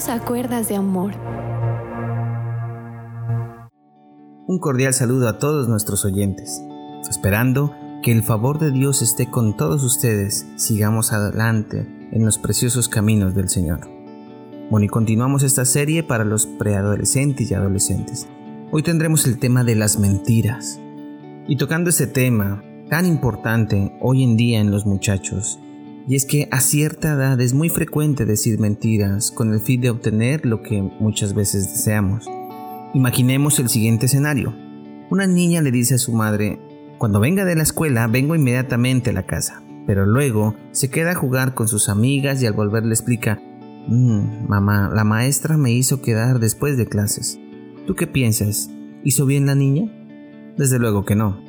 Dios a cuerdas de amor. Un cordial saludo a todos nuestros oyentes, esperando que el favor de Dios esté con todos ustedes, sigamos adelante en los preciosos caminos del Señor. Bueno, y continuamos esta serie para los preadolescentes y adolescentes. Hoy tendremos el tema de las mentiras. Y tocando este tema tan importante hoy en día en los muchachos, y es que a cierta edad es muy frecuente decir mentiras con el fin de obtener lo que muchas veces deseamos. Imaginemos el siguiente escenario. Una niña le dice a su madre, cuando venga de la escuela vengo inmediatamente a la casa, pero luego se queda a jugar con sus amigas y al volver le explica, mmm, mamá, la maestra me hizo quedar después de clases. ¿Tú qué piensas? ¿Hizo bien la niña? Desde luego que no.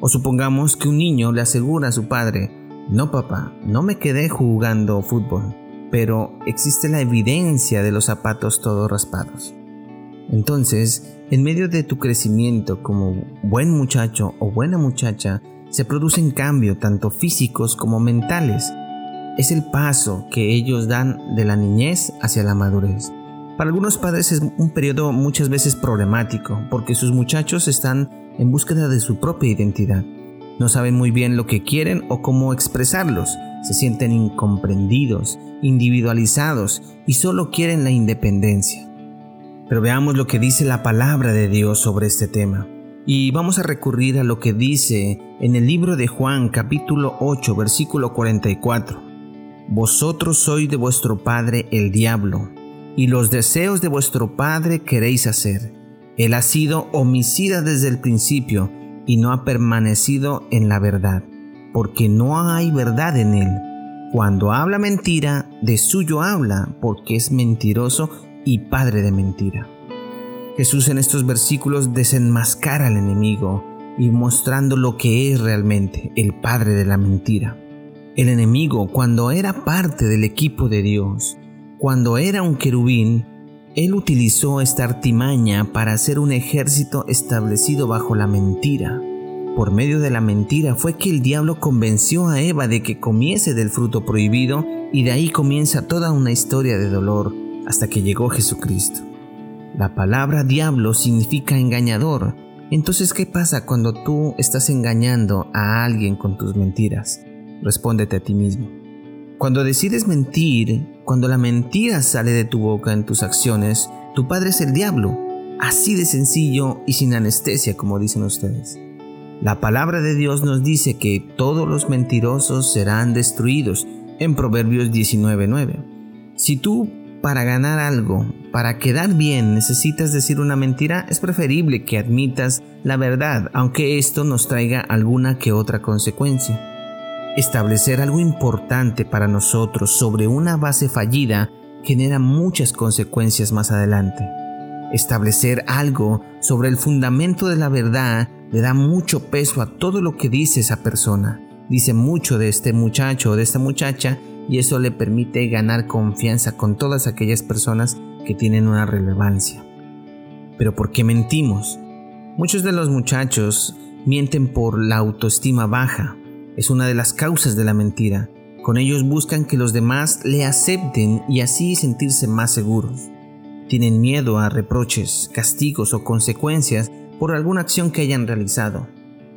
O supongamos que un niño le asegura a su padre, no papá, no me quedé jugando fútbol, pero existe la evidencia de los zapatos todos raspados. Entonces, en medio de tu crecimiento como buen muchacho o buena muchacha, se producen cambios tanto físicos como mentales. Es el paso que ellos dan de la niñez hacia la madurez. Para algunos padres es un periodo muchas veces problemático porque sus muchachos están en búsqueda de su propia identidad. No saben muy bien lo que quieren o cómo expresarlos. Se sienten incomprendidos, individualizados y solo quieren la independencia. Pero veamos lo que dice la palabra de Dios sobre este tema. Y vamos a recurrir a lo que dice en el libro de Juan capítulo 8 versículo 44. Vosotros sois de vuestro padre el diablo, y los deseos de vuestro padre queréis hacer. Él ha sido homicida desde el principio y no ha permanecido en la verdad, porque no hay verdad en él. Cuando habla mentira, de suyo habla, porque es mentiroso y padre de mentira. Jesús en estos versículos desenmascara al enemigo y mostrando lo que es realmente el padre de la mentira. El enemigo, cuando era parte del equipo de Dios, cuando era un querubín, él utilizó esta artimaña para hacer un ejército establecido bajo la mentira. Por medio de la mentira fue que el diablo convenció a Eva de que comiese del fruto prohibido y de ahí comienza toda una historia de dolor hasta que llegó Jesucristo. La palabra diablo significa engañador. Entonces, ¿qué pasa cuando tú estás engañando a alguien con tus mentiras? Respóndete a ti mismo. Cuando decides mentir, cuando la mentira sale de tu boca en tus acciones, tu padre es el diablo. Así de sencillo y sin anestesia, como dicen ustedes. La palabra de Dios nos dice que todos los mentirosos serán destruidos en Proverbios 19:9. Si tú para ganar algo, para quedar bien, necesitas decir una mentira, es preferible que admitas la verdad, aunque esto nos traiga alguna que otra consecuencia. Establecer algo importante para nosotros sobre una base fallida genera muchas consecuencias más adelante. Establecer algo sobre el fundamento de la verdad le da mucho peso a todo lo que dice esa persona. Dice mucho de este muchacho o de esta muchacha y eso le permite ganar confianza con todas aquellas personas que tienen una relevancia. Pero ¿por qué mentimos? Muchos de los muchachos mienten por la autoestima baja, es una de las causas de la mentira. Con ellos buscan que los demás le acepten y así sentirse más seguros. Tienen miedo a reproches, castigos o consecuencias por alguna acción que hayan realizado.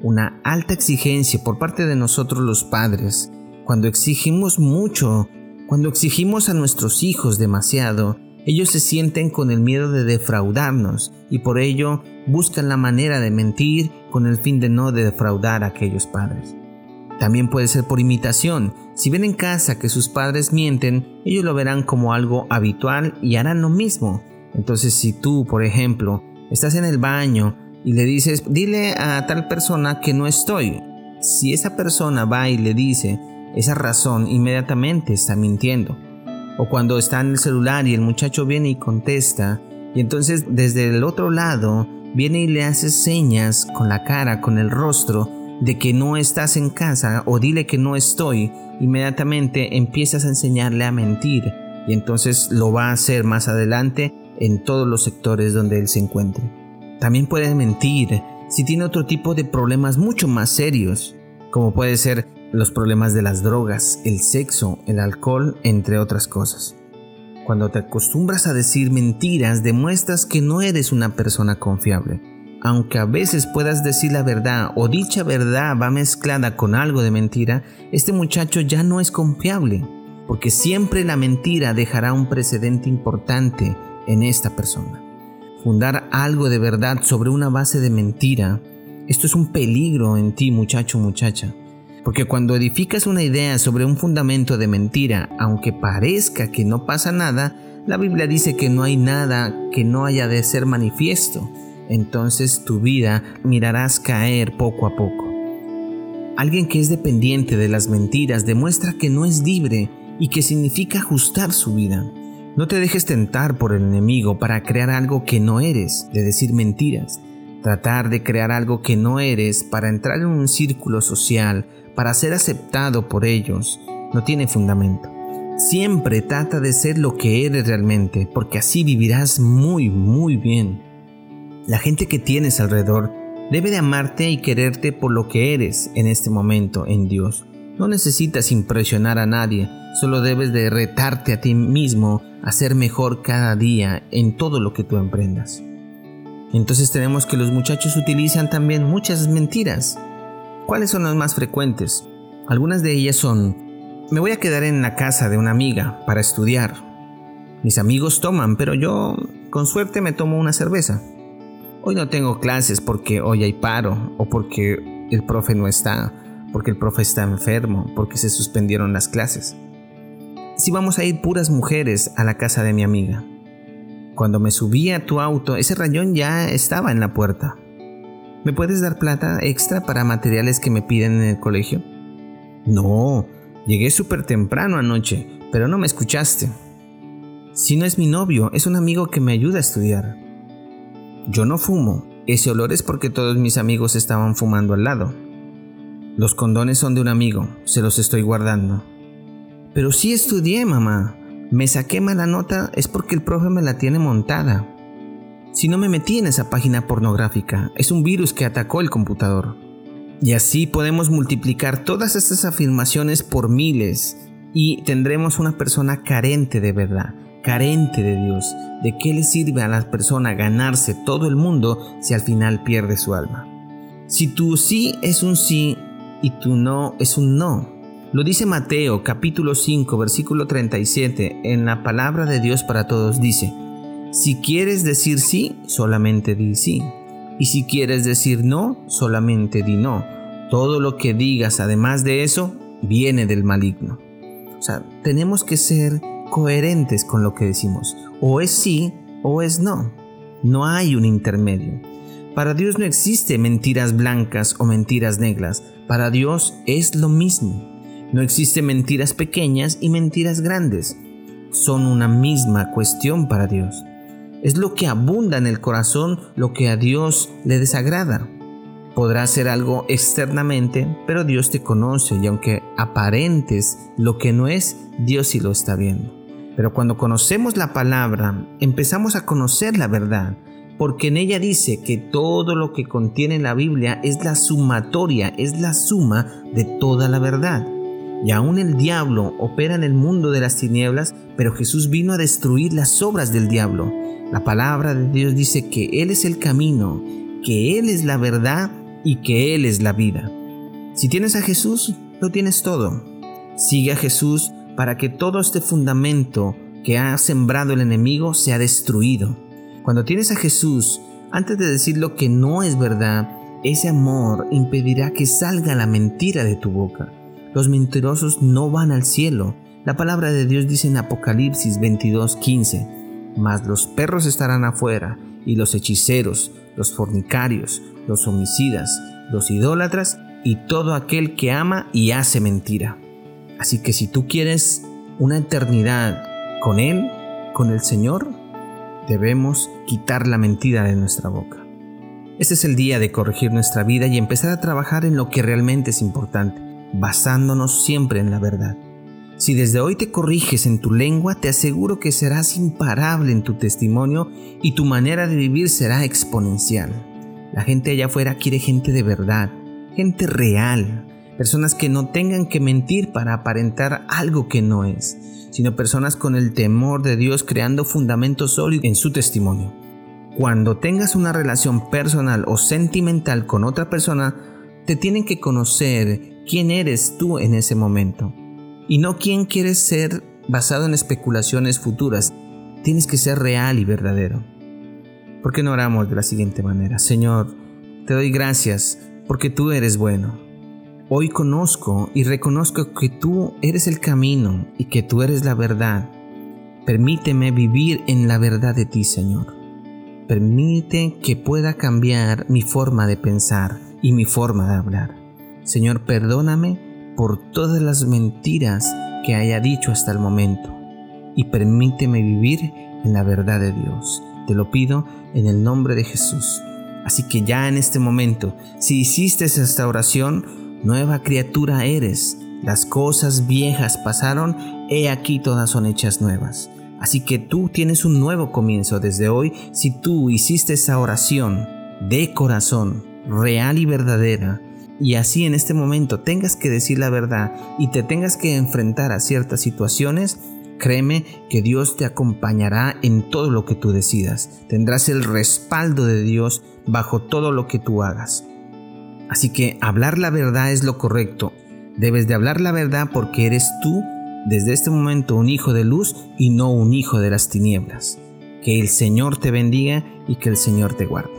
Una alta exigencia por parte de nosotros los padres. Cuando exigimos mucho, cuando exigimos a nuestros hijos demasiado, ellos se sienten con el miedo de defraudarnos y por ello buscan la manera de mentir con el fin de no defraudar a aquellos padres. También puede ser por imitación. Si ven en casa que sus padres mienten, ellos lo verán como algo habitual y harán lo mismo. Entonces si tú, por ejemplo, estás en el baño y le dices, dile a tal persona que no estoy, si esa persona va y le dice esa razón, inmediatamente está mintiendo. O cuando está en el celular y el muchacho viene y contesta, y entonces desde el otro lado viene y le hace señas con la cara, con el rostro, de que no estás en casa o dile que no estoy, inmediatamente empiezas a enseñarle a mentir y entonces lo va a hacer más adelante en todos los sectores donde él se encuentre. También puede mentir si tiene otro tipo de problemas mucho más serios, como puede ser los problemas de las drogas, el sexo, el alcohol, entre otras cosas. Cuando te acostumbras a decir mentiras, demuestras que no eres una persona confiable. Aunque a veces puedas decir la verdad o dicha verdad va mezclada con algo de mentira, este muchacho ya no es confiable, porque siempre la mentira dejará un precedente importante en esta persona. Fundar algo de verdad sobre una base de mentira, esto es un peligro en ti muchacho muchacha. Porque cuando edificas una idea sobre un fundamento de mentira, aunque parezca que no pasa nada, la Biblia dice que no hay nada que no haya de ser manifiesto. Entonces tu vida mirarás caer poco a poco. Alguien que es dependiente de las mentiras demuestra que no es libre y que significa ajustar su vida. No te dejes tentar por el enemigo para crear algo que no eres, de decir mentiras. Tratar de crear algo que no eres para entrar en un círculo social para ser aceptado por ellos no tiene fundamento. Siempre trata de ser lo que eres realmente, porque así vivirás muy, muy bien. La gente que tienes alrededor debe de amarte y quererte por lo que eres en este momento en Dios. No necesitas impresionar a nadie, solo debes de retarte a ti mismo a ser mejor cada día en todo lo que tú emprendas. Entonces tenemos que los muchachos utilizan también muchas mentiras ¿Cuáles son las más frecuentes? Algunas de ellas son, me voy a quedar en la casa de una amiga para estudiar. Mis amigos toman, pero yo con suerte me tomo una cerveza. Hoy no tengo clases porque hoy hay paro o porque el profe no está, porque el profe está enfermo, porque se suspendieron las clases. Si vamos a ir puras mujeres a la casa de mi amiga. Cuando me subí a tu auto, ese rayón ya estaba en la puerta. ¿Me puedes dar plata extra para materiales que me piden en el colegio? No, llegué súper temprano anoche, pero no me escuchaste. Si no es mi novio, es un amigo que me ayuda a estudiar. Yo no fumo, ese olor es porque todos mis amigos estaban fumando al lado. Los condones son de un amigo, se los estoy guardando. Pero sí estudié, mamá. Me saqué mala nota es porque el profe me la tiene montada si no me metí en esa página pornográfica. Es un virus que atacó el computador. Y así podemos multiplicar todas estas afirmaciones por miles y tendremos una persona carente de verdad, carente de Dios. ¿De qué le sirve a la persona ganarse todo el mundo si al final pierde su alma? Si tu sí es un sí y tu no es un no. Lo dice Mateo capítulo 5 versículo 37 en la palabra de Dios para todos dice, si quieres decir sí, solamente di sí. Y si quieres decir no, solamente di no. Todo lo que digas además de eso viene del maligno. O sea, tenemos que ser coherentes con lo que decimos. O es sí o es no. No hay un intermedio. Para Dios no existe mentiras blancas o mentiras negras. Para Dios es lo mismo. No existe mentiras pequeñas y mentiras grandes. Son una misma cuestión para Dios. Es lo que abunda en el corazón lo que a Dios le desagrada. Podrá ser algo externamente, pero Dios te conoce y aunque aparentes lo que no es, Dios sí lo está viendo. Pero cuando conocemos la palabra, empezamos a conocer la verdad, porque en ella dice que todo lo que contiene la Biblia es la sumatoria, es la suma de toda la verdad. Y aún el diablo opera en el mundo de las tinieblas, pero Jesús vino a destruir las obras del diablo. La palabra de Dios dice que Él es el camino, que Él es la verdad y que Él es la vida. Si tienes a Jesús, lo tienes todo. Sigue a Jesús para que todo este fundamento que ha sembrado el enemigo sea destruido. Cuando tienes a Jesús, antes de decir lo que no es verdad, ese amor impedirá que salga la mentira de tu boca. Los mentirosos no van al cielo. La palabra de Dios dice en Apocalipsis 22:15, mas los perros estarán afuera, y los hechiceros, los fornicarios, los homicidas, los idólatras, y todo aquel que ama y hace mentira. Así que si tú quieres una eternidad con Él, con el Señor, debemos quitar la mentira de nuestra boca. Este es el día de corregir nuestra vida y empezar a trabajar en lo que realmente es importante, basándonos siempre en la verdad. Si desde hoy te corriges en tu lengua, te aseguro que serás imparable en tu testimonio y tu manera de vivir será exponencial. La gente allá afuera quiere gente de verdad, gente real, personas que no tengan que mentir para aparentar algo que no es. sino personas con el temor de Dios creando fundamentos sólidos en su testimonio. Cuando tengas una relación personal o sentimental con otra persona, te tienen que conocer quién eres tú en ese momento y no quién quieres ser basado en especulaciones futuras. Tienes que ser real y verdadero. ¿Por qué no oramos de la siguiente manera? Señor, te doy gracias porque tú eres bueno. Hoy conozco y reconozco que tú eres el camino y que tú eres la verdad. Permíteme vivir en la verdad de ti, Señor. Permite que pueda cambiar mi forma de pensar y mi forma de hablar. Señor, perdóname por todas las mentiras que haya dicho hasta el momento y permíteme vivir en la verdad de Dios. Te lo pido en el nombre de Jesús. Así que ya en este momento, si hiciste esta oración, nueva criatura eres. Las cosas viejas pasaron, he aquí todas son hechas nuevas. Así que tú tienes un nuevo comienzo desde hoy si tú hiciste esa oración de corazón, real y verdadera, y así en este momento tengas que decir la verdad y te tengas que enfrentar a ciertas situaciones, créeme que Dios te acompañará en todo lo que tú decidas. Tendrás el respaldo de Dios bajo todo lo que tú hagas. Así que hablar la verdad es lo correcto. Debes de hablar la verdad porque eres tú desde este momento un hijo de luz y no un hijo de las tinieblas. Que el Señor te bendiga y que el Señor te guarde.